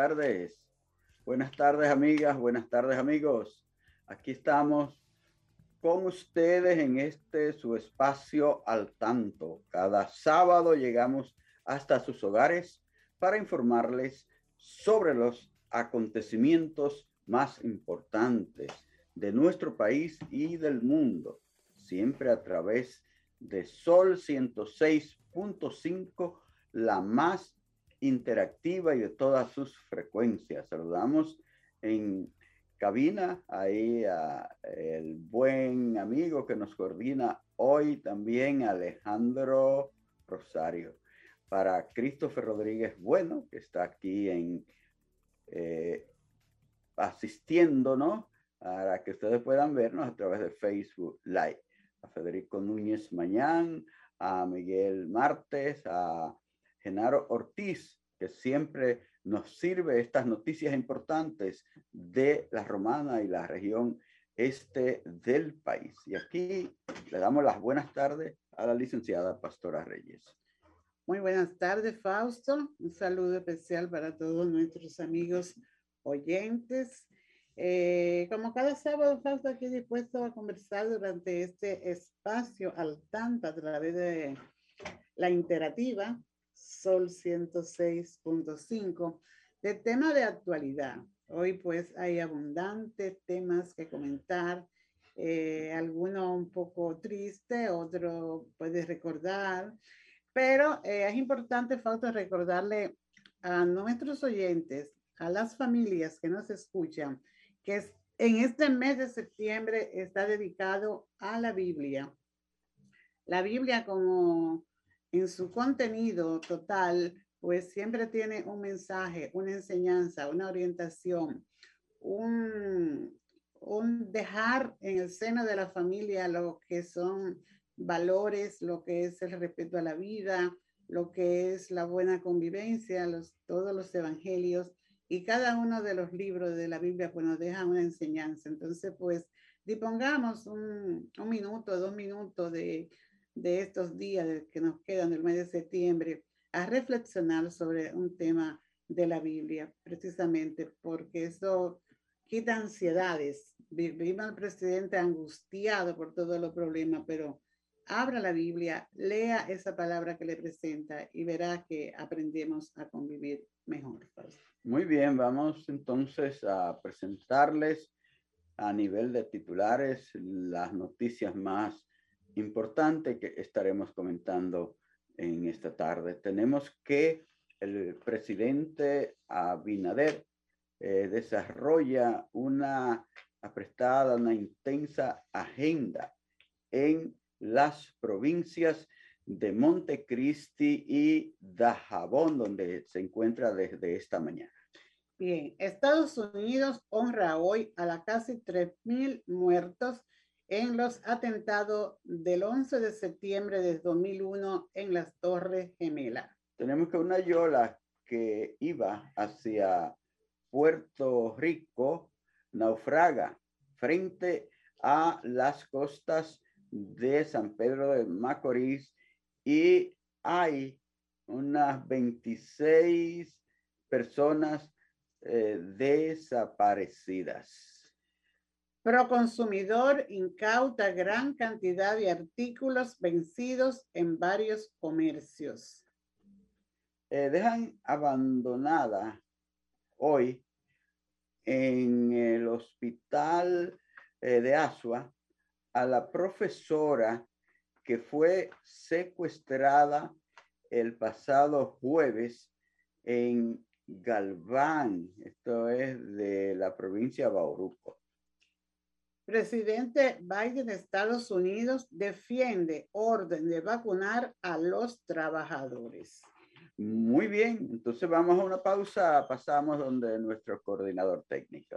Tardes. Buenas tardes, amigas. Buenas tardes, amigos. Aquí estamos con ustedes en este su espacio al tanto. Cada sábado llegamos hasta sus hogares para informarles sobre los acontecimientos más importantes de nuestro país y del mundo, siempre a través de Sol 106.5, la más interactiva y de todas sus frecuencias. Saludamos en cabina ahí a el buen amigo que nos coordina hoy también, Alejandro Rosario. Para Christopher Rodríguez Bueno, que está aquí en eh, asistiéndonos para que ustedes puedan vernos a través de Facebook Live. A Federico Núñez Mañán, a Miguel Martes, a Genaro Ortiz, que siempre nos sirve estas noticias importantes de la romana y la región este del país. Y aquí le damos las buenas tardes a la licenciada Pastora Reyes. Muy buenas tardes, Fausto. Un saludo especial para todos nuestros amigos oyentes. Eh, como cada sábado, Fausto aquí dispuesto a conversar durante este espacio al tanto a través de la interactiva Sol 106.5 de tema de actualidad. Hoy pues hay abundantes temas que comentar, eh, alguno un poco triste, otro puede recordar, pero eh, es importante, falta recordarle a nuestros oyentes, a las familias que nos escuchan, que en este mes de septiembre está dedicado a la Biblia. La Biblia como en su contenido total, pues siempre tiene un mensaje, una enseñanza, una orientación, un, un dejar en el seno de la familia lo que son valores, lo que es el respeto a la vida, lo que es la buena convivencia, los, todos los evangelios y cada uno de los libros de la Biblia pues nos deja una enseñanza. Entonces, pues dispongamos un, un minuto, dos minutos de de estos días que nos quedan del mes de septiembre a reflexionar sobre un tema de la Biblia, precisamente porque eso quita ansiedades. Vivimos al presidente angustiado por todos los problemas, pero abra la Biblia, lea esa palabra que le presenta y verá que aprendemos a convivir mejor. Muy bien, vamos entonces a presentarles a nivel de titulares las noticias más importante que estaremos comentando en esta tarde. Tenemos que el presidente Abinader eh, desarrolla una apretada, una intensa agenda en las provincias de Montecristi y Dajabón, donde se encuentra desde esta mañana. Bien, Estados Unidos honra hoy a la casi 3.000 muertos en los atentados del 11 de septiembre de 2001 en las Torres Gemelas. Tenemos que una yola que iba hacia Puerto Rico naufraga frente a las costas de San Pedro de Macorís y hay unas 26 personas eh, desaparecidas. Proconsumidor incauta gran cantidad de artículos vencidos en varios comercios. Eh, dejan abandonada hoy en el hospital eh, de Asua a la profesora que fue secuestrada el pasado jueves en Galván, esto es de la provincia de Bauruco. Presidente Biden de Estados Unidos defiende orden de vacunar a los trabajadores. Muy bien, entonces vamos a una pausa, pasamos donde nuestro coordinador técnico.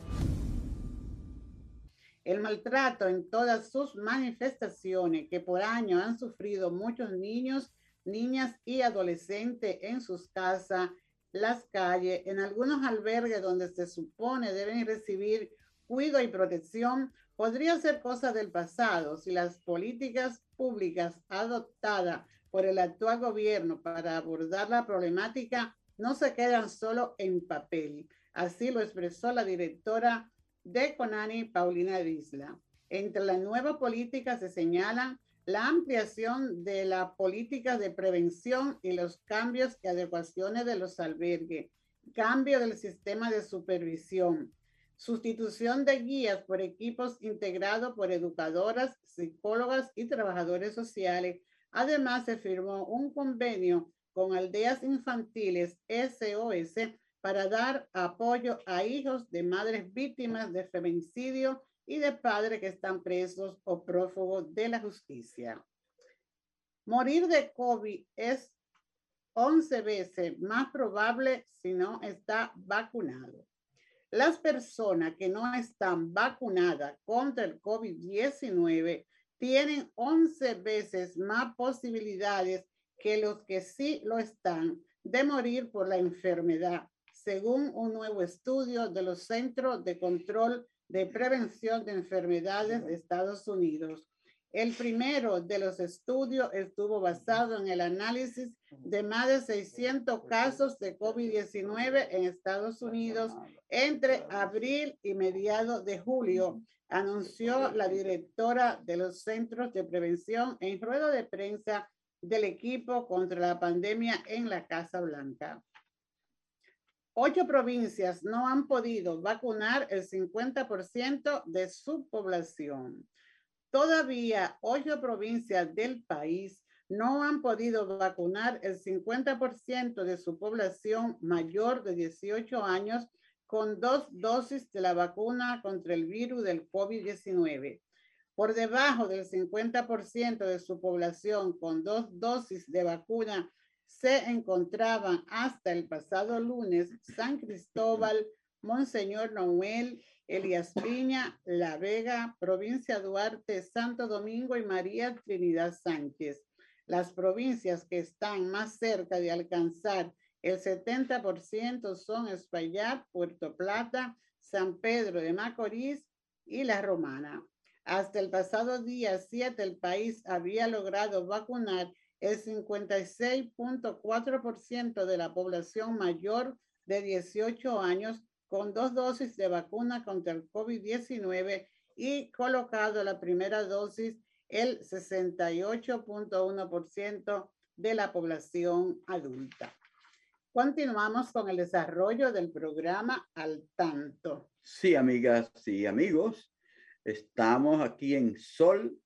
Maltrato en todas sus manifestaciones que por años han sufrido muchos niños, niñas y adolescentes en sus casas, las calles, en algunos albergues donde se supone deben recibir cuidado y protección, podría ser cosa del pasado si las políticas públicas adoptadas por el actual gobierno para abordar la problemática no se quedan solo en papel. Así lo expresó la directora de Conani Paulina Isla. Entre la nueva política se señala la ampliación de las políticas de prevención y los cambios y adecuaciones de los albergues, cambio del sistema de supervisión, sustitución de guías por equipos integrados por educadoras, psicólogas y trabajadores sociales. Además, se firmó un convenio con aldeas infantiles SOS para dar apoyo a hijos de madres víctimas de feminicidio y de padres que están presos o prófugos de la justicia. Morir de COVID es 11 veces más probable si no está vacunado. Las personas que no están vacunadas contra el COVID-19 tienen 11 veces más posibilidades que los que sí lo están de morir por la enfermedad según un nuevo estudio de los Centros de Control de Prevención de Enfermedades de Estados Unidos. El primero de los estudios estuvo basado en el análisis de más de 600 casos de COVID-19 en Estados Unidos entre abril y mediados de julio, anunció la directora de los Centros de Prevención en rueda de prensa del equipo contra la pandemia en la Casa Blanca. Ocho provincias no han podido vacunar el 50% de su población. Todavía ocho provincias del país no han podido vacunar el 50% de su población mayor de 18 años con dos dosis de la vacuna contra el virus del COVID-19. Por debajo del 50% de su población con dos dosis de vacuna se encontraban hasta el pasado lunes San Cristóbal, Monseñor Noel, Elías Piña, La Vega, Provincia Duarte, Santo Domingo y María Trinidad Sánchez. Las provincias que están más cerca de alcanzar el 70% son Espaillat, Puerto Plata, San Pedro de Macorís y La Romana. Hasta el pasado día 7, el país había logrado vacunar el 56.4% de la población mayor de 18 años con dos dosis de vacuna contra el COVID-19 y colocado la primera dosis el 68.1% de la población adulta. Continuamos con el desarrollo del programa Al Tanto. Sí, amigas y amigos, estamos aquí en Sol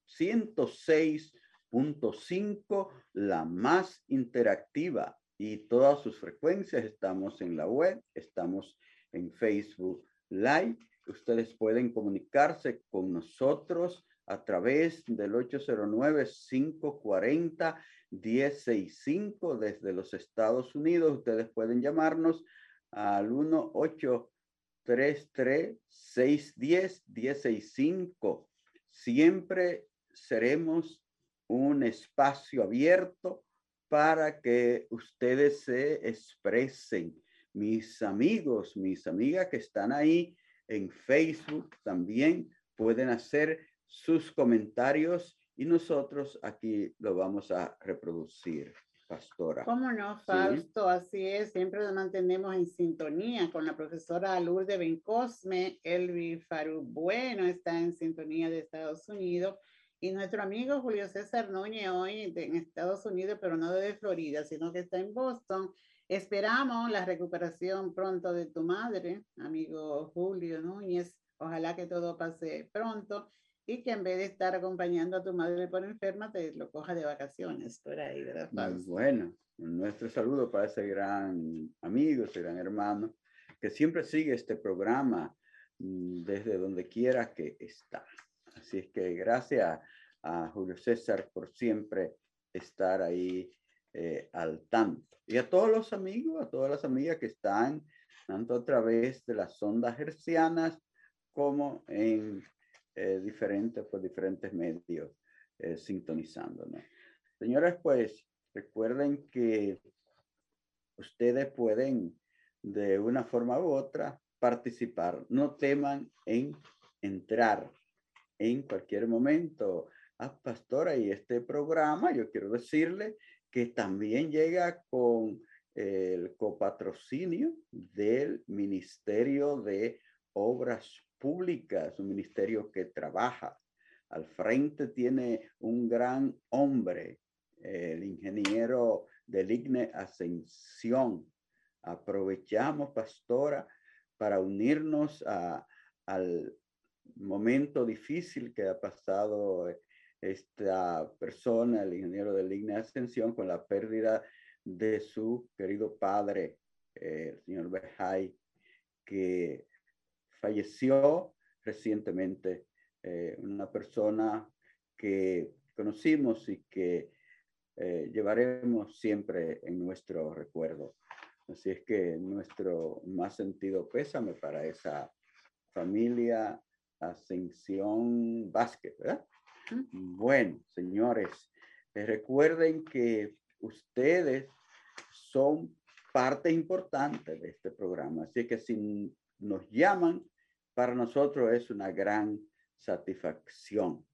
106.5, la más interactiva y todas sus frecuencias. Estamos en la web, estamos en Facebook Live. Ustedes pueden comunicarse con nosotros a través del 809-540-1065 desde los Estados Unidos. Ustedes pueden llamarnos al 1-833-610-1065. Siempre seremos un espacio abierto para que ustedes se expresen. Mis amigos, mis amigas que están ahí en Facebook también pueden hacer sus comentarios y nosotros aquí lo vamos a reproducir, pastora. ¿Cómo no, Fausto? Así es, siempre nos mantenemos en sintonía con la profesora Lourdes Bencosme, Elvi Faru Bueno está en sintonía de Estados Unidos y nuestro amigo Julio César Núñez hoy en Estados Unidos, pero no de Florida, sino que está en Boston. Esperamos la recuperación pronto de tu madre, amigo Julio Núñez. Ojalá que todo pase pronto y que en vez de estar acompañando a tu madre por enferma, te lo coja de vacaciones por ahí, ¿verdad? Muy bueno. Nuestro saludo para ese gran amigo, ese gran hermano, que siempre sigue este programa mm, desde donde quiera que está. Así es que gracias a Julio César por siempre estar ahí eh, al tanto. Y a todos los amigos, a todas las amigas que están tanto a través de las ondas hercianas como en eh, diferentes, por diferentes medios eh, sintonizando. Señores, pues recuerden que ustedes pueden de una forma u otra participar. No teman en entrar en cualquier momento. A ah, pastora, y este programa, yo quiero decirle que también llega con el copatrocinio del Ministerio de Obras Públicas, un ministerio que trabaja. Al frente tiene un gran hombre, el ingeniero del IGNE Ascensión. Aprovechamos, pastora, para unirnos a, al momento difícil que ha pasado esta persona, el ingeniero del IGNE Ascensión, con la pérdida de su querido padre, eh, el señor Bejay, que falleció recientemente, eh, una persona que conocimos y que eh, llevaremos siempre en nuestro recuerdo. Así es que nuestro más sentido pésame para esa familia Ascensión Vázquez, ¿verdad? Bueno, señores, recuerden que ustedes son parte importante de este programa, así que si nos llaman, para nosotros es una gran satisfacción.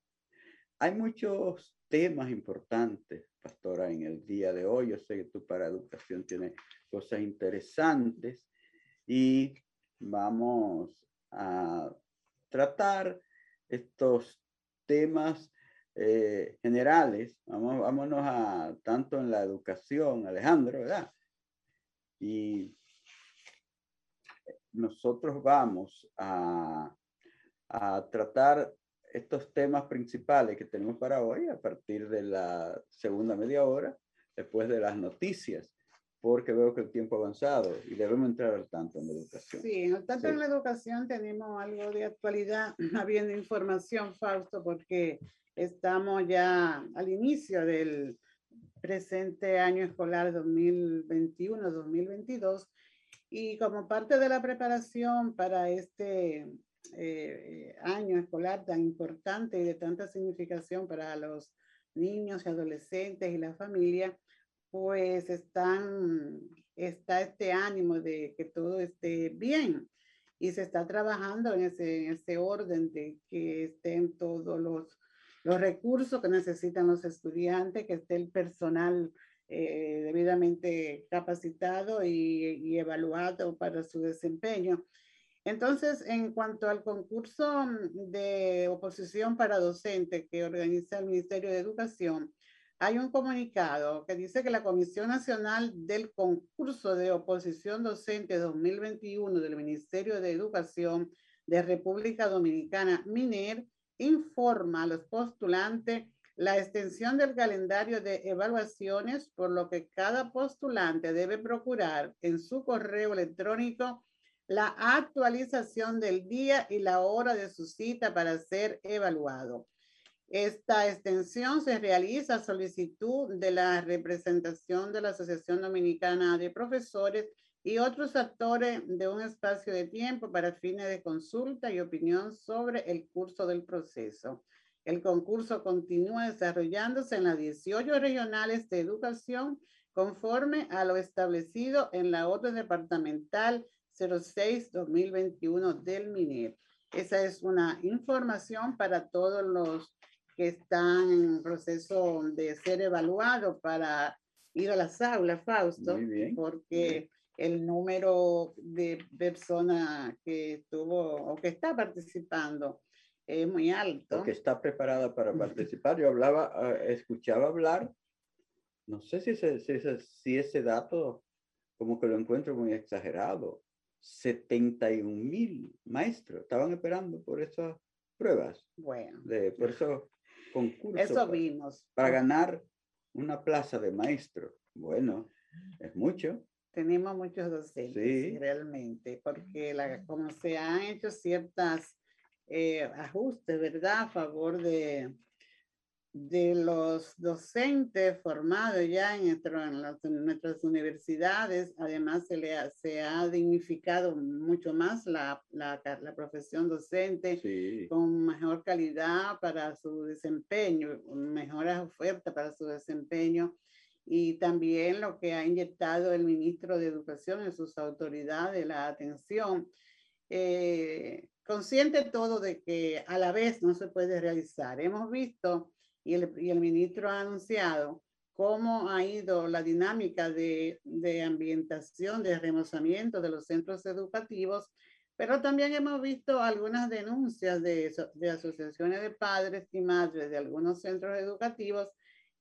Hay muchos temas importantes, pastora, en el día de hoy. Yo sé que tú para educación tienes cosas interesantes y vamos a tratar estos temas eh, generales. Vamos, vámonos a tanto en la educación, Alejandro, ¿verdad? Y nosotros vamos a, a tratar estos temas principales que tenemos para hoy a partir de la segunda media hora, después de las noticias porque veo que el tiempo ha avanzado y debemos entrar al tanto en la educación. Sí, al tanto en la educación tenemos algo de actualidad, habiendo información, Fausto, porque estamos ya al inicio del presente año escolar 2021-2022 y como parte de la preparación para este eh, año escolar tan importante y de tanta significación para los niños y adolescentes y la familia, pues está este ánimo de que todo esté bien y se está trabajando en ese, en ese orden de que estén todos los, los recursos que necesitan los estudiantes, que esté el personal eh, debidamente capacitado y, y, evaluado para su desempeño. Entonces, en cuanto al concurso de oposición para docente que organiza el Ministerio de Educación, hay un comunicado que dice que la Comisión Nacional del Concurso de Oposición Docente 2021 del Ministerio de Educación de República Dominicana, MINER, informa a los postulantes la extensión del calendario de evaluaciones, por lo que cada postulante debe procurar en su correo electrónico la actualización del día y la hora de su cita para ser evaluado. Esta extensión se realiza a solicitud de la representación de la Asociación Dominicana de Profesores y otros actores de un espacio de tiempo para fines de consulta y opinión sobre el curso del proceso. El concurso continúa desarrollándose en las 18 regionales de educación conforme a lo establecido en la orden departamental 06-2021 del MINER. Esa es una información para todos los que están en proceso de ser evaluados para ir a las aulas, Fausto, porque el número de personas que estuvo o que está participando es muy alto. que está preparada para participar. Yo hablaba, ah, escuchaba hablar, no sé si ese, si, ese, si ese dato como que lo encuentro muy exagerado. 71 mil maestros estaban esperando por esas pruebas. Bueno. De, por esos concursos. Eso para, vimos. Para ganar una plaza de maestro. Bueno, es mucho. Tenemos muchos docentes, realmente, porque la, como se han hecho ciertas eh, ajustes, ¿verdad? A favor de, de los docentes formados ya en, en, nuestras universidades. Además, se, le ha, se ha dignificado mucho más la, la, la profesión docente con mejor calidad para su desempeño, mejores ofertas para su desempeño. Y también lo que ha inyectado el ministro de Educación en sus autoridades, la atención. Eh, consciente todo de que a la vez no se puede realizar. Hemos visto y el, y el ministro ha anunciado cómo ha ido la dinámica de, de ambientación, de remozamiento de los centros educativos, pero también hemos visto algunas denuncias de, de asociaciones de padres y madres de algunos centros educativos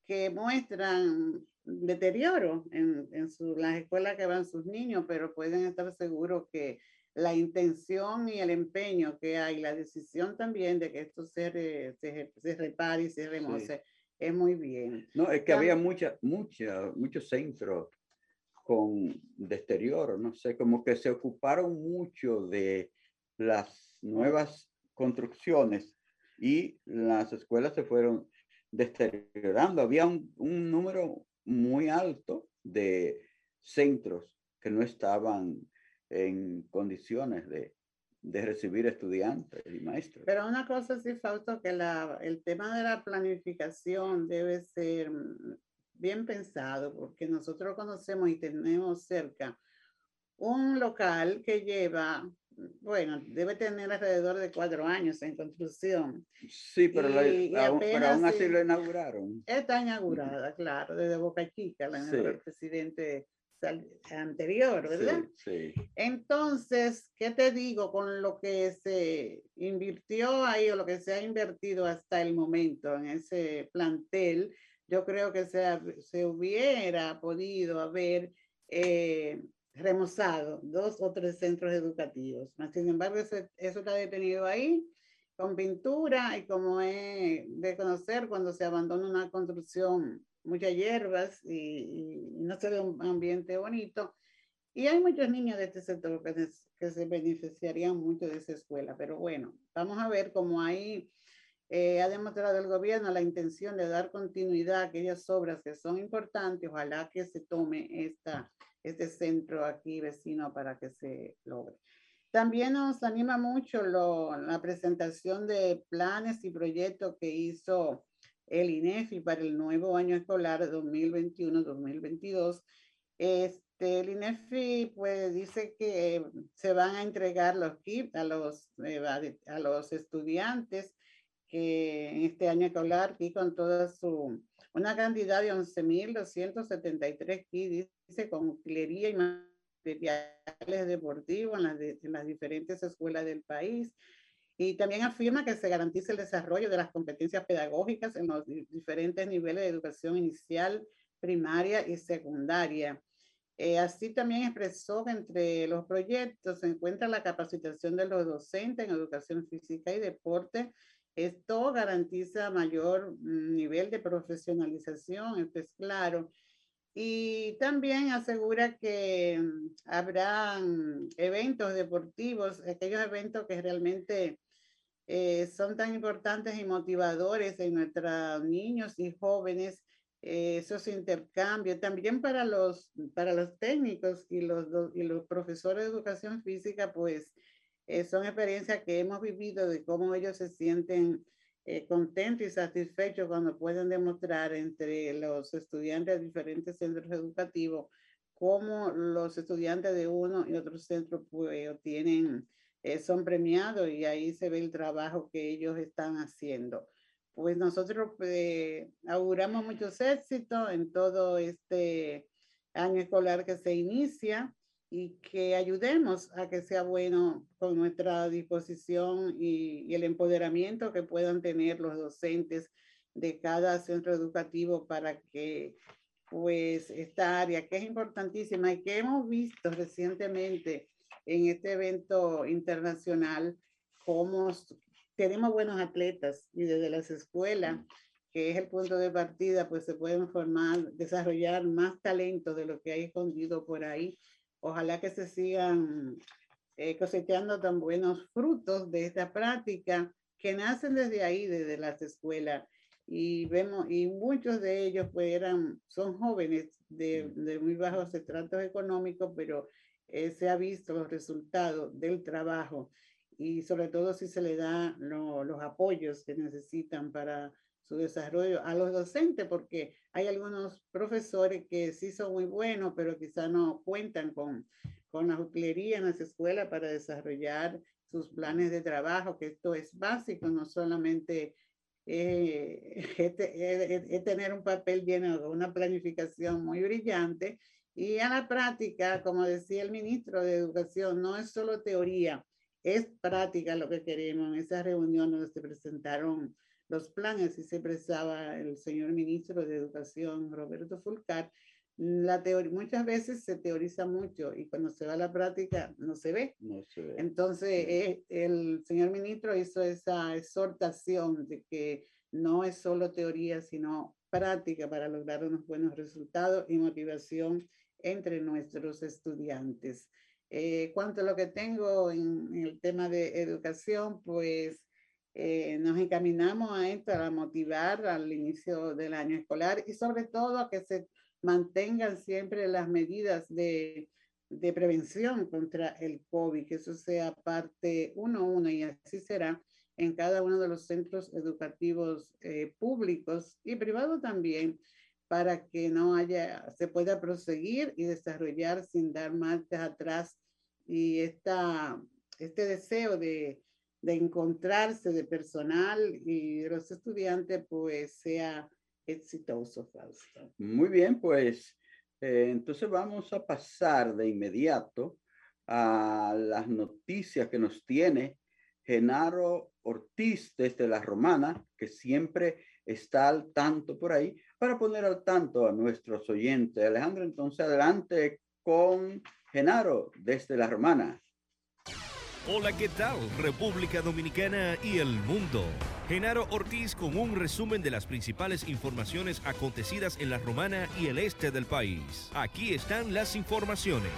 que muestran deterioro en, en su, las escuelas que van sus niños, pero pueden estar seguros que la intención y el empeño que hay, la decisión también de que esto se, se, se repare y se remoce, es muy bien. No, es que había mucha, mucha, muchos centros con de exterior, no sé, como que se ocuparon mucho de las nuevas construcciones y las escuelas se fueron deteriorando. Había un, un número muy alto de centros que no estaban en condiciones de, de recibir estudiantes y maestros. Pero una cosa sí, Fausto, que la, el tema de la planificación debe ser bien pensado, porque nosotros conocemos y tenemos cerca un local que lleva, bueno, debe tener alrededor de cuatro años en construcción. Sí, pero, aún, así lo inauguraron. Está inaugurada, claro, desde Boca Chica, la el presidente anterior, ¿verdad? Sí, Entonces, ¿qué te digo con lo que se invirtió ahí o lo que se ha invertido hasta el momento en ese plantel? Yo creo que se, se hubiera podido haber eh, remozado dos o tres centros educativos. Sin embargo, eso, eso está detenido ahí con pintura y como es de conocer cuando se abandona una construcción muchas hierbas y, no se ve un ambiente bonito. Y hay muchos niños de este sector que, que se beneficiarían mucho de esa escuela. Pero bueno, vamos a ver cómo ahí eh, ha demostrado el gobierno la intención de dar continuidad a aquellas obras que son importantes. Ojalá que se tome esta, este centro aquí vecino para que se logre. También nos anima mucho la presentación de planes y proyectos que hizo el INEFI para el nuevo año escolar 2021-2022. Este, el INEFI pues dice que se van a entregar los kits a los, eh, a los estudiantes que en este año escolar y con toda su, una cantidad de 11.273 kits, dice, con utilería y materiales deportivos en las, en las diferentes escuelas del país. Y también afirma que se garantice el desarrollo de las competencias pedagógicas en los diferentes niveles de educación inicial, primaria y secundaria. Eh, así también expresó que entre los proyectos se encuentra la capacitación de los docentes en educación física y deporte. Esto garantiza mayor mm, nivel de profesionalización, esto es claro. Y también asegura que mm, habrá eventos deportivos, aquellos eventos que realmente eh, son tan importantes y motivadores en nuestros niños y jóvenes eh, esos intercambios, también para los, para los técnicos y los, y los profesores de educación física, pues eh, son experiencias que hemos vivido de cómo ellos se sienten eh, contentos y satisfechos cuando pueden demostrar entre los estudiantes de diferentes centros educativos cómo los estudiantes de uno y otro centro pues, tienen, son premiados y ahí se ve el trabajo que ellos están haciendo. Pues nosotros eh, auguramos muchos éxitos en todo este año escolar que se inicia y que ayudemos a que sea bueno con nuestra disposición y, y, el empoderamiento que puedan tener los docentes de cada centro educativo para que pues esta área que es importantísima y que hemos visto recientemente en este evento internacional, cómo tenemos buenos atletas y desde las escuelas, que es el punto de partida, pues se pueden formar, desarrollar más talento de lo que hay escondido por ahí. Ojalá que se sigan eh, cosechando tan buenos frutos de esta práctica que nacen desde ahí, desde las escuelas. Y vemos, y muchos de ellos pues eran, son jóvenes de, de muy bajos estratos económicos, pero eh, se ha visto los resultados del trabajo y sobre todo si se le da los apoyos que necesitan para su desarrollo a los docentes, porque hay algunos profesores que sí son muy buenos, pero quizá no cuentan con, con la utilería en las escuelas para desarrollar sus planes de trabajo, que esto es básico, no solamente eh, tener un papel de una planificación muy brillante. Y a la práctica, como decía el ministro de Educación, no es solo teoría, es práctica lo que queremos. En esa reunión donde se presentaron los planes y se expresaba el señor ministro de Educación, Roberto Fulcar, la teoría, muchas veces se teoriza mucho y cuando se va a la práctica no se ve. No se ve. Entonces, eh, el señor ministro hizo esa exhortación de que no es solo teoría, sino práctica para lograr unos buenos resultados y motivación entre nuestros estudiantes. Eh, cuanto a lo que tengo en, el tema de educación, pues eh, nos encaminamos a esto, a motivar al inicio del año escolar y sobre todo a que se mantengan siempre las medidas de, prevención contra el COVID, que eso sea parte uno a uno y así será en cada uno de los centros educativos eh, públicos y privados también, para que no haya, se pueda proseguir y desarrollar sin dar marchas atrás y esta, este deseo de, de encontrarse de personal y de los estudiantes pues sea exitoso, Fausto. Muy bien, pues eh, entonces vamos a pasar de inmediato a las noticias que nos tiene Genaro Ortiz desde La Romana, que siempre está al tanto por ahí, para poner al tanto a nuestros oyentes. Alejandro, entonces adelante con Genaro, desde La Romana. Hola, ¿qué tal? República Dominicana y el mundo. Genaro Ortiz con un resumen de las principales informaciones acontecidas en La Romana y el este del país. Aquí están las informaciones.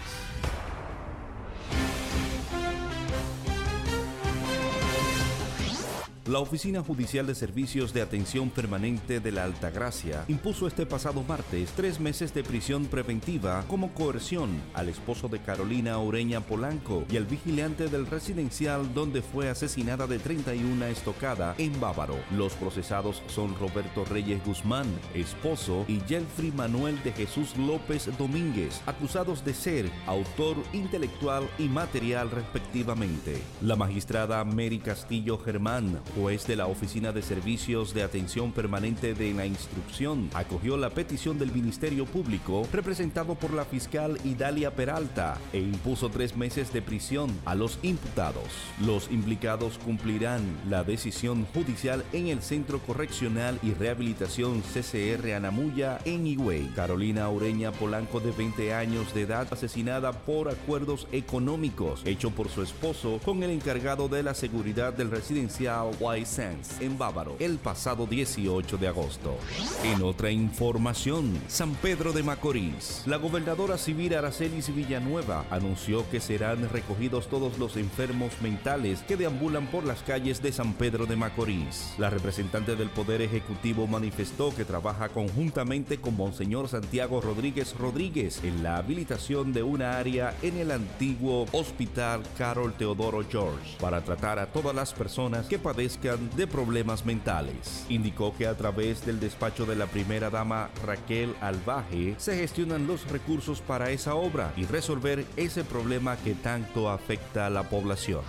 La Oficina Judicial de Servicios de Atención Permanente de la Altagracia impuso este pasado martes tres meses de prisión preventiva como coerción al esposo de Carolina Oreña Polanco y al vigilante del residencial donde fue asesinada de 31 estocada en Bávaro. Los procesados son Roberto Reyes Guzmán, esposo, y Jeffrey Manuel de Jesús López Domínguez, acusados de ser autor intelectual y material respectivamente. La magistrada Mary Castillo Germán juez de la Oficina de Servicios de Atención Permanente de la Instrucción acogió la petición del Ministerio Público representado por la fiscal Idalia Peralta e impuso tres meses de prisión a los imputados. Los implicados cumplirán la decisión judicial en el Centro Correccional y Rehabilitación CCR Anamuya en Higüey. Carolina Ureña Polanco de 20 años de edad asesinada por acuerdos económicos hecho por su esposo con el encargado de la seguridad del residencial White Sands en Bávaro el pasado 18 de agosto. En otra información, San Pedro de Macorís. La gobernadora civil Aracelis Villanueva anunció que serán recogidos todos los enfermos mentales que deambulan por las calles de San Pedro de Macorís. La representante del Poder Ejecutivo manifestó que trabaja conjuntamente con Monseñor Santiago Rodríguez Rodríguez en la habilitación de una área en el antiguo Hospital Carol Teodoro George para tratar a todas las personas que de problemas mentales. Indicó que a través del despacho de la primera dama Raquel Albaje se gestionan los recursos para esa obra y resolver ese problema que tanto afecta a la población.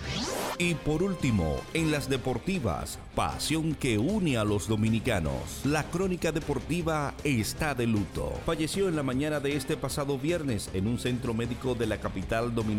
Y por último, en las deportivas, pasión que une a los dominicanos. La crónica deportiva está de luto. Falleció en la mañana de este pasado viernes en un centro médico de la capital dominicana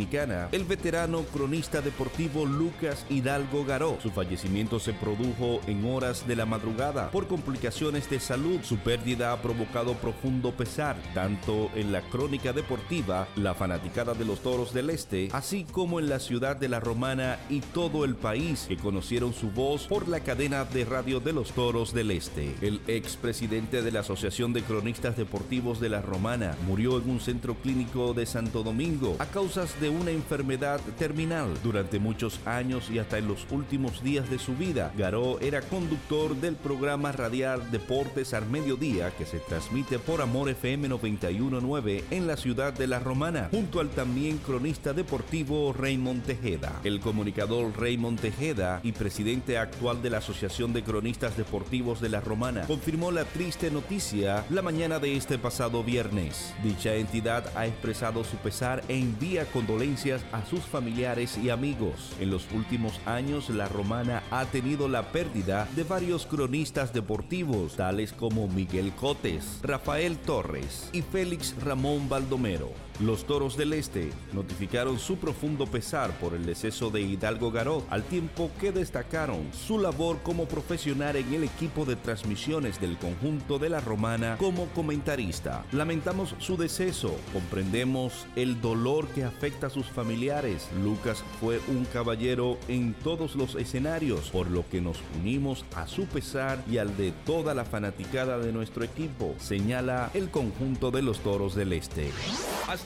el veterano cronista deportivo Lucas Hidalgo Garó. Su fallecimiento se produjo en horas de la madrugada por complicaciones de salud. Su pérdida ha provocado profundo pesar tanto en la crónica deportiva, la fanaticada de los Toros del Este, así como en la ciudad de la Romana y todo el país que conocieron su voz por la cadena de radio de los Toros del Este. El expresidente de la Asociación de Cronistas Deportivos de la Romana murió en un centro clínico de Santo Domingo a causas de una enfermedad terminal. Durante muchos años y hasta en los últimos días de su vida, Garó era conductor del programa radial Deportes al Mediodía que se transmite por Amor FM 919 en la ciudad de La Romana, junto al también cronista deportivo Raymond Tejeda. El comunicador Raymond Tejeda y presidente actual de la Asociación de Cronistas Deportivos de la Romana, confirmó la triste noticia la mañana de este pasado viernes. Dicha entidad ha expresado su pesar e envía condolencias a sus familiares y amigos. En los últimos años, la Romana ha tenido la pérdida de varios cronistas deportivos, tales como Miguel Cotes, Rafael Torres y Félix Ramón Baldomero. Los Toros del Este notificaron su profundo pesar por el deceso de Hidalgo Garot, al tiempo que destacaron su labor como profesional en el equipo de transmisiones del conjunto de la Romana como comentarista. Lamentamos su deceso, comprendemos el dolor que afecta a sus familiares. Lucas fue un caballero en todos los escenarios, por lo que nos unimos a su pesar y al de toda la fanaticada de nuestro equipo, señala el conjunto de los Toros del Este.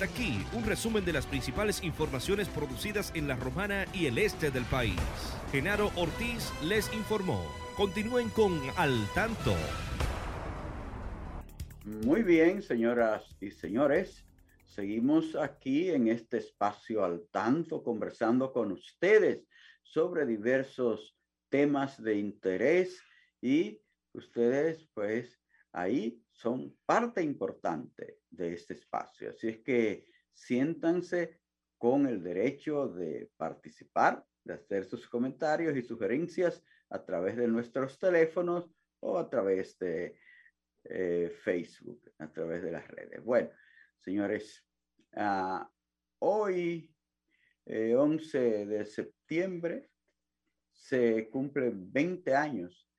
Aquí un resumen de las principales informaciones producidas en la Romana y el este del país. Genaro Ortiz les informó. Continúen con Al Tanto. Muy bien, señoras y señores. Seguimos aquí en este espacio al tanto conversando con ustedes sobre diversos temas de interés y ustedes pues ahí son parte importante de este espacio. Así es que siéntanse con el derecho de participar, de hacer sus comentarios y sugerencias a través de nuestros teléfonos o a través de eh, Facebook, a través de las redes. Bueno, señores, uh, hoy, eh, 11 de septiembre, se cumplen 20 años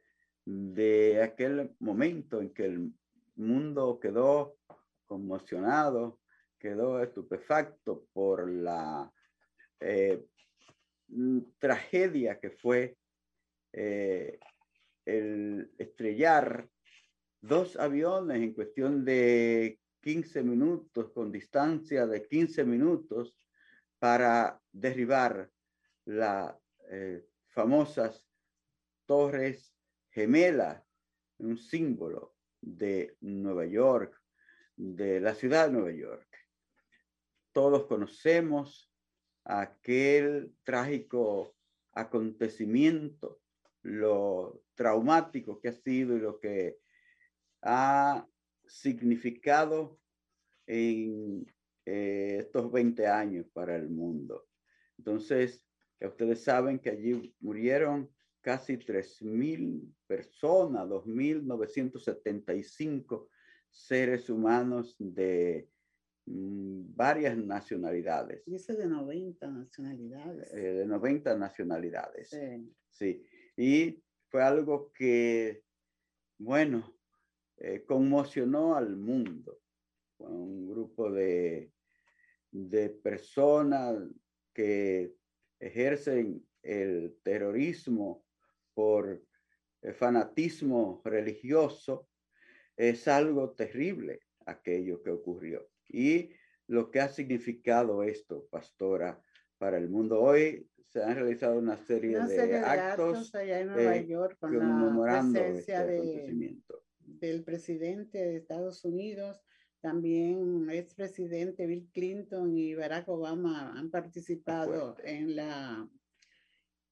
de aquel momento en que el mundo quedó conmocionado, quedó estupefacto por la eh, tragedia que fue eh, el estrellar dos aviones en cuestión de 15 minutos, con distancia de 15 minutos, para derribar las eh, famosas torres gemelas, un símbolo de Nueva York, de la ciudad de Nueva York. Todos conocemos aquel trágico acontecimiento, lo traumático que ha sido y lo que ha significado en eh, estos 20 años para el mundo. Entonces, ustedes saben que allí murieron casi 3.000 personas, 2.975 seres humanos de mm, varias nacionalidades. Dice de 90 nacionalidades. Eh, de 90 nacionalidades. Sí. Y fue algo que, bueno, eh, conmocionó al mundo. un grupo de, de personas que ejercen el terrorismo por fanatismo religioso, es algo terrible aquello que ocurrió. Y lo que ha significado esto, pastora, para el mundo. Hoy se han realizado una serie, de, actos, allá en Nueva eh, York con la presencia este del presidente de Estados Unidos, también expresidente Bill Clinton y Barack Obama han participado en la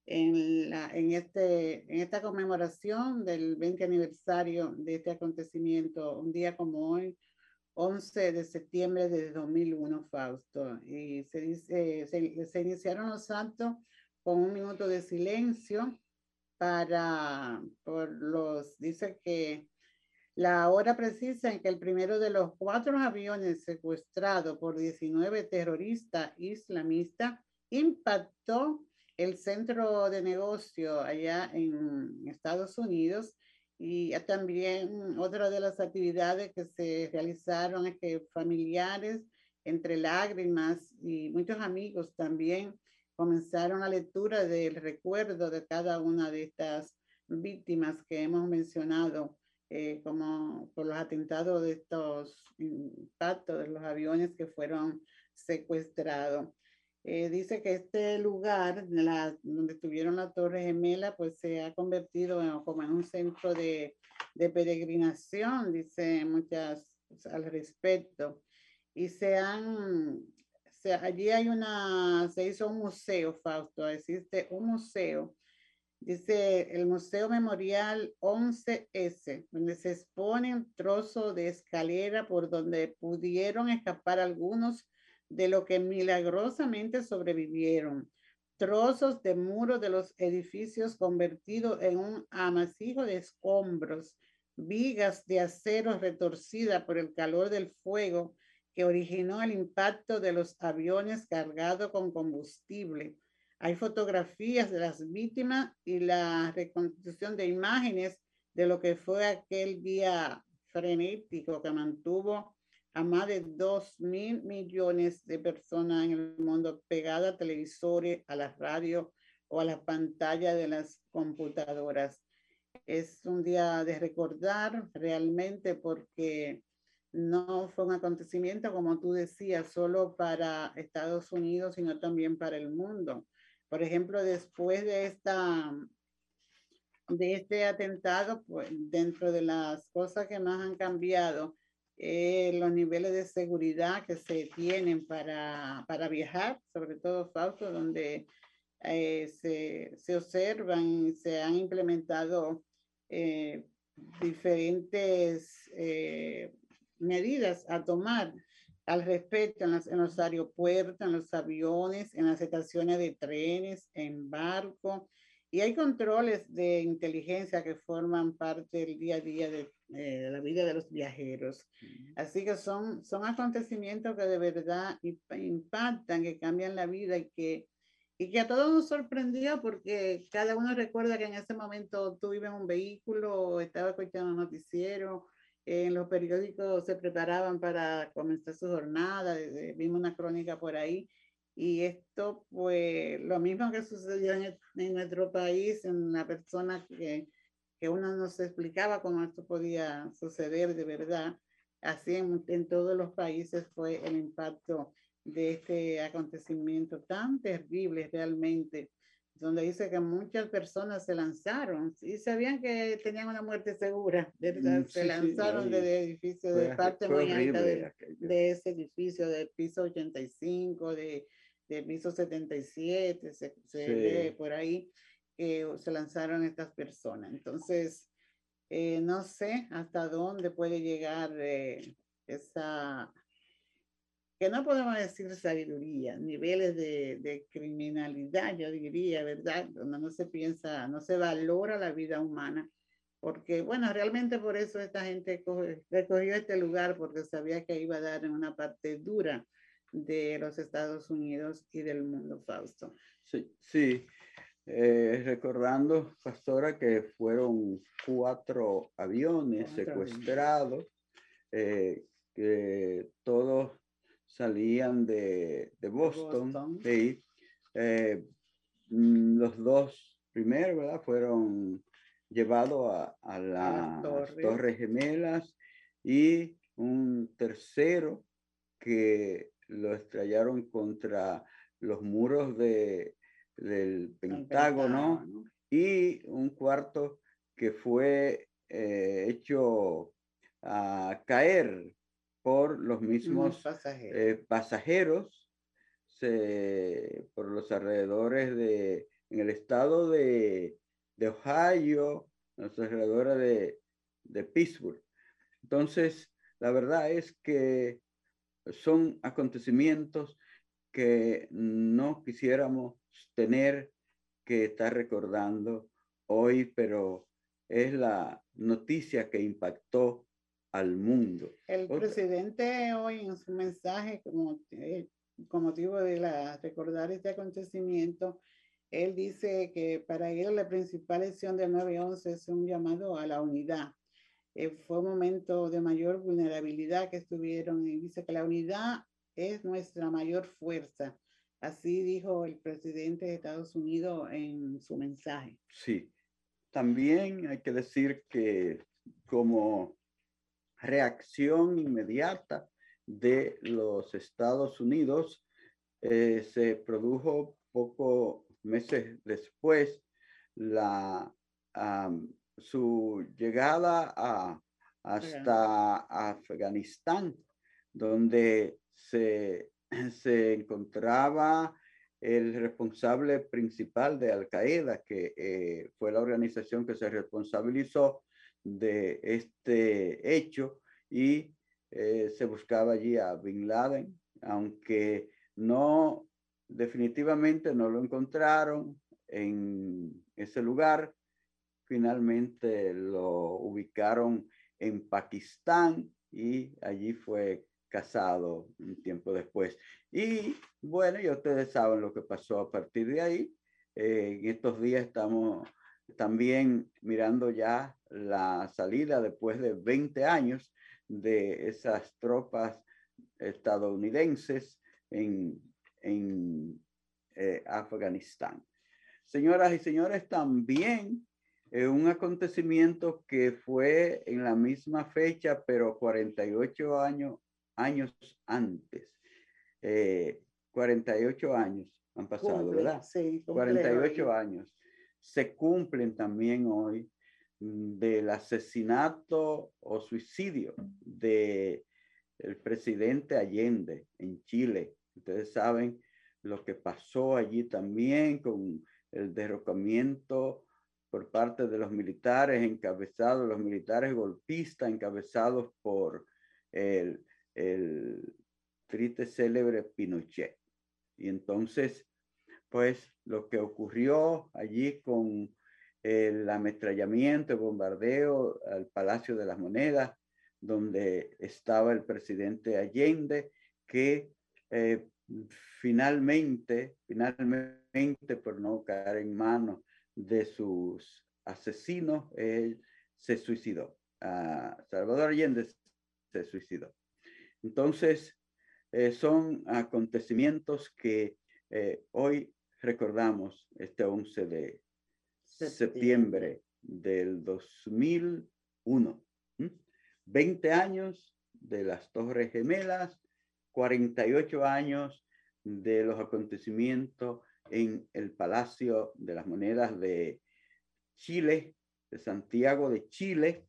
en, la, en, este, en esta conmemoración del 20 aniversario de este acontecimiento, un día como hoy, 11 de septiembre de 2001, Fausto. Y se, dice, se, se iniciaron los actos con un minuto de silencio para, por los, dice que la hora precisa en que el primero de los cuatro aviones secuestrados por 19 terroristas islamistas impactó el centro de negocio allá en Estados Unidos y también otra de las actividades que se realizaron es que familiares entre lágrimas y muchos amigos también comenzaron la lectura del recuerdo de cada una de estas víctimas que hemos mencionado, eh, como por los atentados de estos impactos de los aviones que fueron secuestrados. Eh, dice que este lugar, la, donde estuvieron la Torre Gemela, pues se ha convertido en, como en un centro de, de peregrinación, dice muchas pues, al respecto. Y se han, se, allí hay una, se hizo un museo, Fausto, existe un museo, dice el Museo Memorial 11S, donde se exponen trozos de escalera por donde pudieron escapar algunos de lo que milagrosamente sobrevivieron. Trozos de muros de los edificios convertidos en un amasijo de escombros, vigas de acero retorcida por el calor del fuego que originó el impacto de los aviones cargados con combustible. Hay fotografías de las víctimas y la reconstrucción de imágenes de lo que fue aquel día frenético que mantuvo a más de 2 mil millones de personas en el mundo pegadas a televisores, a la radio o a la pantalla de las computadoras. Es un día de recordar realmente porque no fue un acontecimiento, como tú decías, solo para Estados Unidos, sino también para el mundo. Por ejemplo, después de esta de este atentado, pues dentro de las cosas que más han cambiado, eh, los niveles de seguridad que se tienen para, para viajar, sobre todo Fausto, donde eh, se, se, observan, se han implementado eh, diferentes medidas a tomar al respecto en, en, los aeropuertos, en los aviones, en las estaciones de trenes, en barcos, y hay controles de inteligencia que forman parte del día a día de, eh, la vida de los viajeros. Así que son, son acontecimientos que de verdad impactan, que cambian la vida y que, y que a todos nos sorprendió porque cada uno recuerda que en ese momento tú ibas en un vehículo, estaba escuchando un noticiero, en los periódicos se preparaban para comenzar su jornada, vimos una crónica por ahí y esto, pues, lo mismo que sucedió en, en nuestro país, en una persona que, que, uno no se explicaba cómo esto podía suceder de verdad, así en, en todos los países fue el impacto de este acontecimiento tan terrible realmente, donde dice que muchas personas se lanzaron y sabían que tenían una muerte segura, ¿verdad? Mm, se lanzaron del edificio, de parte muy alta de, de, ese edificio, del piso 85, de de piso 77, se, se ve por ahí que se lanzaron estas personas. Entonces, eh, no sé hasta dónde puede llegar eh, esa, que no podemos decir sabiduría, niveles de, de, criminalidad, yo diría, ¿verdad? Donde no se piensa, no se valora la vida humana, porque, bueno, realmente por eso esta gente recogió este lugar, porque sabía que iba a dar en una parte dura de los Estados Unidos y del mundo, Fausto. Sí, sí. Eh, recordando, Pastora, que fueron cuatro aviones secuestrados, eh, que todos salían de, de Boston. Sí. Eh, mm, los dos primeros, ¿verdad? Fueron llevados a, a las torres. Gemelas y un tercero que lo estrellaron contra los muros de, del Pentágono, y un cuarto que fue eh, hecho a caer por los mismos pasajeros, eh, por los alrededores de, en el estado de, de Ohio, los alrededores de, de Pittsburgh. Entonces, la verdad es que son acontecimientos que no quisiéramos tener que estar recordando hoy, pero es la noticia que impactó al mundo. El presidente hoy en su mensaje, como eh, con motivo de la, recordar este acontecimiento, él dice que para él la principal lección del 9-11 es un llamado a la unidad. Eh, fue un momento de mayor vulnerabilidad que estuvieron y dice que la unidad es nuestra mayor fuerza. Así dijo el presidente de Estados Unidos en su mensaje. Sí, también hay que decir que como reacción inmediata de los Estados Unidos, eh, se produjo pocos meses después la, su llegada a, hasta Afganistán, donde se, se encontraba el responsable principal de Al Qaeda, que eh, fue la organización que se responsabilizó de este hecho y eh, se buscaba allí a Bin Laden, aunque no definitivamente no lo encontraron en ese lugar. Finalmente lo ubicaron en Pakistán y allí fue casado un tiempo después. Y bueno, ya ustedes saben lo que pasó a partir de ahí. Eh, en estos días estamos también mirando ya la salida después de 20 años de esas tropas estadounidenses en, en eh, Afganistán. Señoras y señores, también eh, un acontecimiento que fue en la misma fecha, pero 48 años, años antes. 48 eh, años han pasado, ¿verdad? Sí, 48 años. Se cumplen también hoy del asesinato o suicidio de el presidente Allende en Chile. Ustedes saben lo que pasó allí también con el derrocamiento por parte de los militares encabezados, los militares golpistas encabezados por el, triste célebre Pinochet. Y entonces, pues lo que ocurrió allí con el ametrallamiento, el bombardeo al Palacio de las Monedas, donde estaba el presidente Allende, que eh, finalmente, finalmente, por no caer en manos de sus asesinos, él se suicidó. Salvador Allende se suicidó. Entonces, eh, son acontecimientos que eh, hoy recordamos este 11 de septiembre, del 2001. 20 años de las Torres Gemelas, 48 años de los acontecimientos en el Palacio de las Monedas de Chile, de Santiago de Chile,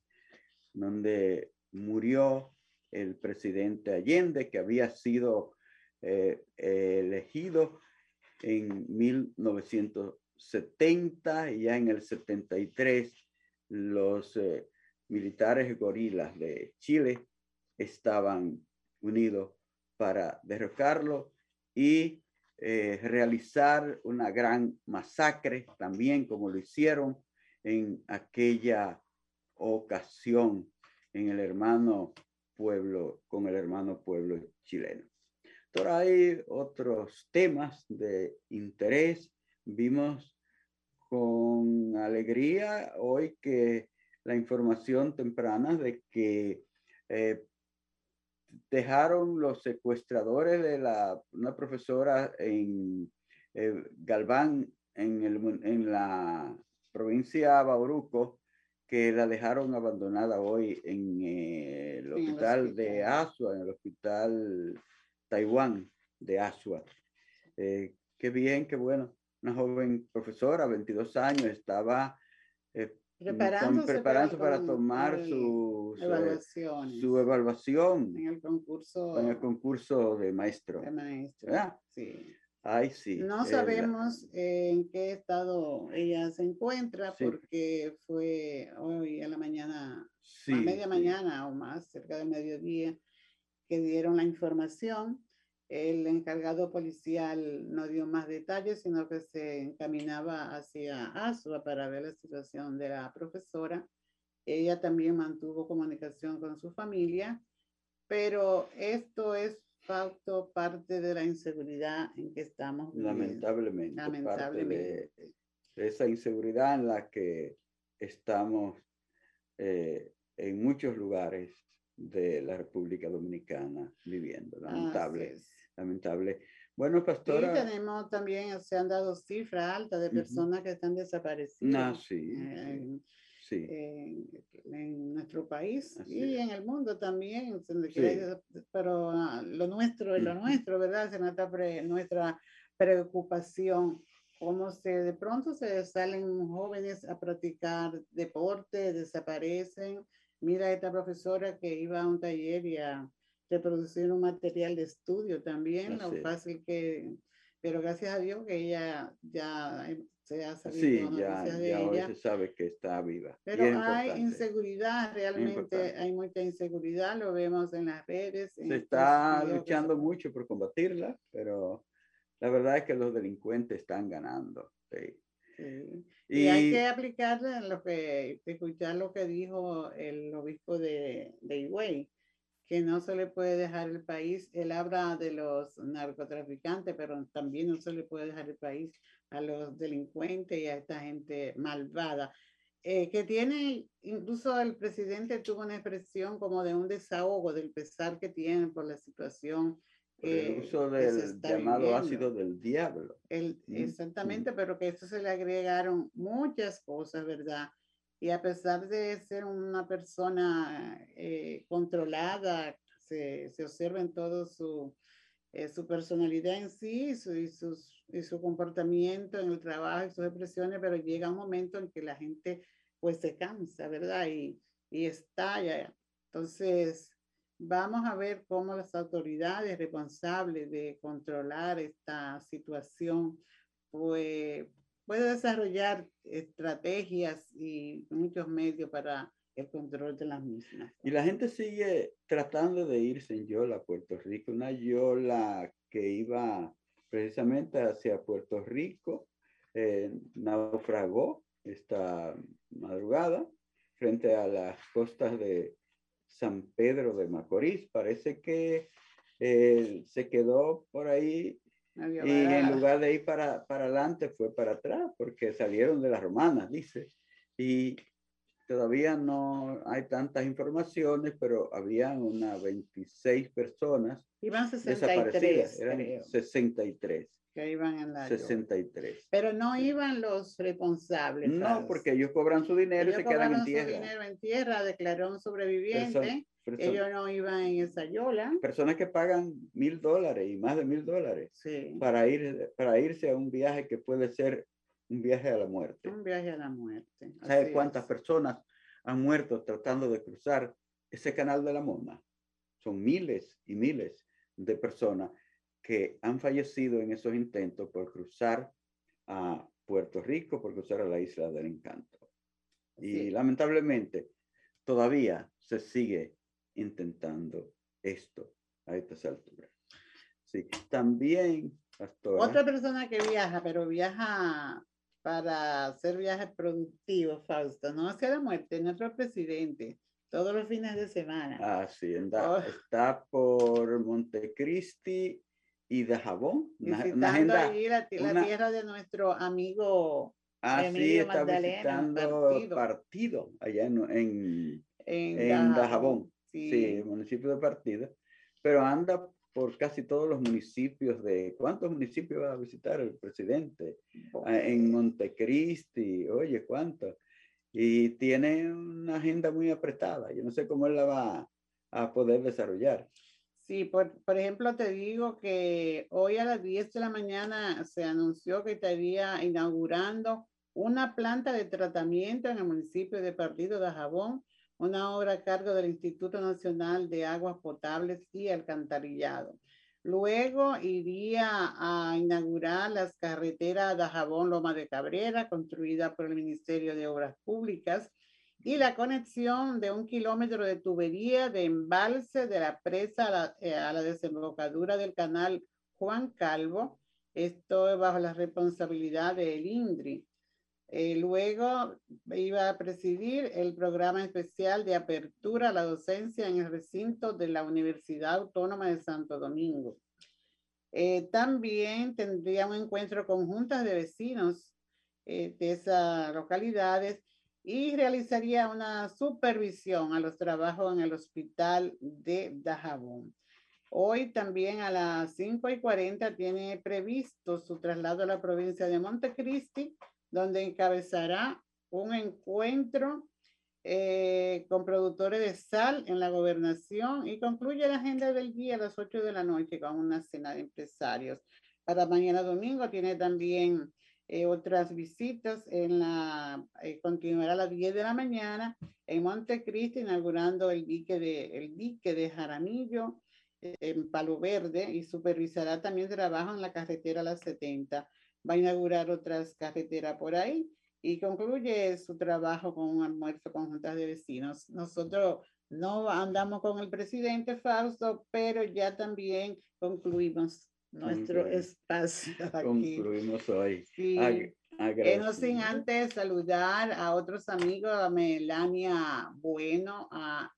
donde murió el presidente Allende, que había sido eh, elegido en 1970 y ya en el 73 los eh, militares gorilas de Chile estaban unidos para derrocarlo y eh, realizar una gran masacre también como lo hicieron en aquella ocasión en el hermano pueblo, con el hermano pueblo chileno. Pero hay otros temas de interés. Vimos con alegría hoy que la información temprana de que eh, dejaron los secuestradores de la, una profesora en eh, Galván, en, el, en la provincia Bauruco, que la dejaron abandonada hoy en eh, el hospital de Asua, en el hospital Taiwán de Asua. Eh, qué bien, qué bueno. Una joven profesora, 22 años, estaba eh, preparándose, para, tomar su, su, evaluación en el concurso, en el concurso de maestro. De maestro. Sí. Ay, sí. No sabemos en qué estado ella se encuentra porque fue hoy a la mañana, a media mañana o más, cerca del mediodía, que dieron la información. El encargado policial no dio más detalles, sino que se encaminaba hacia Asua para ver la situación de la profesora. Ella también mantuvo comunicación con su familia, pero esto es facto parte de la inseguridad en que estamos Lamentablemente. Lamentablemente. de, esa inseguridad en la que estamos eh, en muchos lugares de la República Dominicana viviendo. Lamentable. Lamentable. Bueno, pastora. Sí, tenemos también, se han dado cifras altas de personas que están desaparecidas. Ah, sí. Eh, en, nuestro país y en el mundo también, pero ah, lo nuestro es lo nuestro, ¿verdad? Es nuestra, nuestra preocupación. Cómo se de pronto se salen jóvenes a practicar deporte, desaparecen. Mira esta profesora que iba a un taller y a reproducir un material de estudio también, lo fácil que, pero gracias a Dios que ella ya sí, ya, ya hoy se sabe que está viva. Pero hay inseguridad, realmente hay mucha inseguridad, lo vemos en las redes. Se está luchando mucho por combatirla, pero la verdad es que los delincuentes están ganando. Sí. Y, hay que aplicar lo que, escuchar lo que dijo el obispo de, de Higüey, que no se le puede dejar el país. Él habla de los narcotraficantes, pero también no se le puede dejar el país a los delincuentes y a esta gente malvada. Eh, que tiene, incluso el presidente tuvo una expresión como de un desahogo del pesar que tienen por la situación. el uso del llamado ácido del diablo. El, exactamente, pero que eso se le agregaron muchas cosas, ¿verdad? Y a pesar de ser una persona eh, controlada, se, se, observa en todo su, eh, su personalidad en sí su, y, sus, y su comportamiento en el trabajo y sus expresiones, pero llega un momento en que la gente pues se cansa, ¿verdad? Y, y estalla. Entonces, vamos a ver cómo las autoridades responsables de controlar esta situación pues puede desarrollar estrategias y muchos medios para el control de las mismas. Y la gente sigue tratando de irse en Yola a Puerto Rico, una Yola que iba precisamente hacia Puerto Rico, eh, naufragó esta madrugada frente a las costas de San Pedro de Macorís. Parece que eh, se quedó por ahí y en lugar de ir para, para adelante, fue para atrás, porque salieron de las romanas, dice. Y todavía no hay tantas informaciones, pero había unas 26 personas Iban 63, desaparecidas. Eran 63. Que iban en la 63. Pero no iban los responsables. No, porque ellos cobran su dinero y se quedan en tierra. Su dinero en tierra, declaró un sobreviviente. Ellos no iban en esa yola. Personas que pagan mil dólares y más de mil dólares para, ir, para irse a un viaje que puede ser un viaje a la muerte. Un viaje a la muerte. ¿Sabes cuántas personas han muerto tratando de cruzar ese canal de la Mona? Son miles y miles de personas que han fallecido en esos intentos por cruzar a Puerto Rico, por cruzar a la isla del encanto. Y lamentablemente todavía se sigue intentando esto a estas alturas. sí. También, pastora. Otra persona que viaja, pero viaja para hacer viajes productivos, Fausto, no hacia la muerte, nuestro presidente, todos los fines de semana. Ah, sí, anda- Oh. está por Montecristi y de Jabón. Una, una agenda. ahí la, la una- tierra de nuestro amigo Ah, sí, Emilio está Magdalena, visitando Partido. partido, allá en, en, en, en Dajabón. Dajabón. Sí. Sí, municipio de Partido. Pero anda por casi todos los municipios de... ¿Cuántos municipios va a visitar el presidente? Ah, En Montecristi, oye, ¿cuántos? Y tiene una agenda muy apretada. Yo no sé cómo él la va a poder desarrollar. Sí, por, por ejemplo, te digo que hoy a las 10 de la mañana se anunció que estaría inaugurando una planta de tratamiento en el municipio de Partido de Jabón, una obra a cargo del Instituto Nacional de Aguas Potables y Alcantarillado. Luego iría a inaugurar las carreteras de Jabón Loma de Cabrera, construida por el Ministerio de Obras Públicas, y la conexión de un kilómetro de tubería de embalse de la presa a la, eh, desembocadura del canal Juan Calvo. Esto es bajo la responsabilidad del INDRI. Eh, luego iba a presidir el programa especial de apertura a la docencia en el recinto de la Universidad Autónoma de Santo Domingo. Eh, también tendría un encuentro con juntas de vecinos eh, de esas localidades y realizaría una supervisión a los trabajos en el hospital de Dajabón. Hoy también a las 5 y 40 tiene previsto su traslado a la provincia de Montecristi, donde encabezará un encuentro eh, con productores de sal en la gobernación y concluye la agenda del día a las 8 de la noche con una cena de empresarios. Para mañana domingo tiene también eh, otras visitas en la, eh, continuará a las 10 de la mañana en Montecristi inaugurando el dique de, el dique de Jaramillo eh, en Palo Verde y supervisará también trabajo en la carretera Las 70. Va a inaugurar otras carreteras por ahí y concluye su trabajo con un almuerzo con juntas de vecinos. Nosotros no andamos con el presidente Fausto, pero ya también concluimos nuestro Concluimos. espacio aquí. Concluimos hoy. Sí. Ag- Eh, no sin antes saludar a otros amigos, a Melania Bueno, a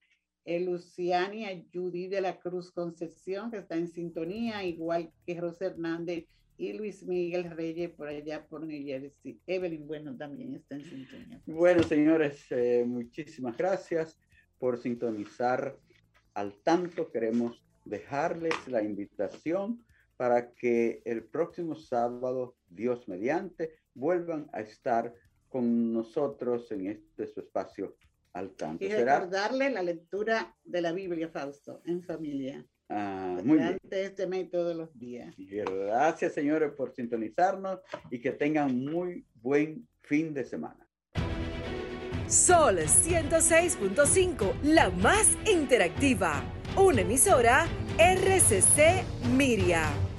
Luciani, a Judy de la Cruz Concepción, que está en sintonía, igual que Rosa Hernández y Luis Miguel Reyes por allá por New Jersey. Evelyn Bueno también está en sintonía. Bueno, señores, eh, muchísimas gracias por sintonizar al tanto. Queremos dejarles la invitación para que el próximo sábado, Dios mediante, vuelvan a estar con nosotros en este su espacio al tanto. Y Será recordarle la lectura de la Biblia, Fausto, en familia. Ah, muy bien. Este mes todos los días. Gracias, señores, por sintonizarnos y que tengan muy buen fin de semana. Sol 106.5, la más interactiva. Una emisora RCC Miria.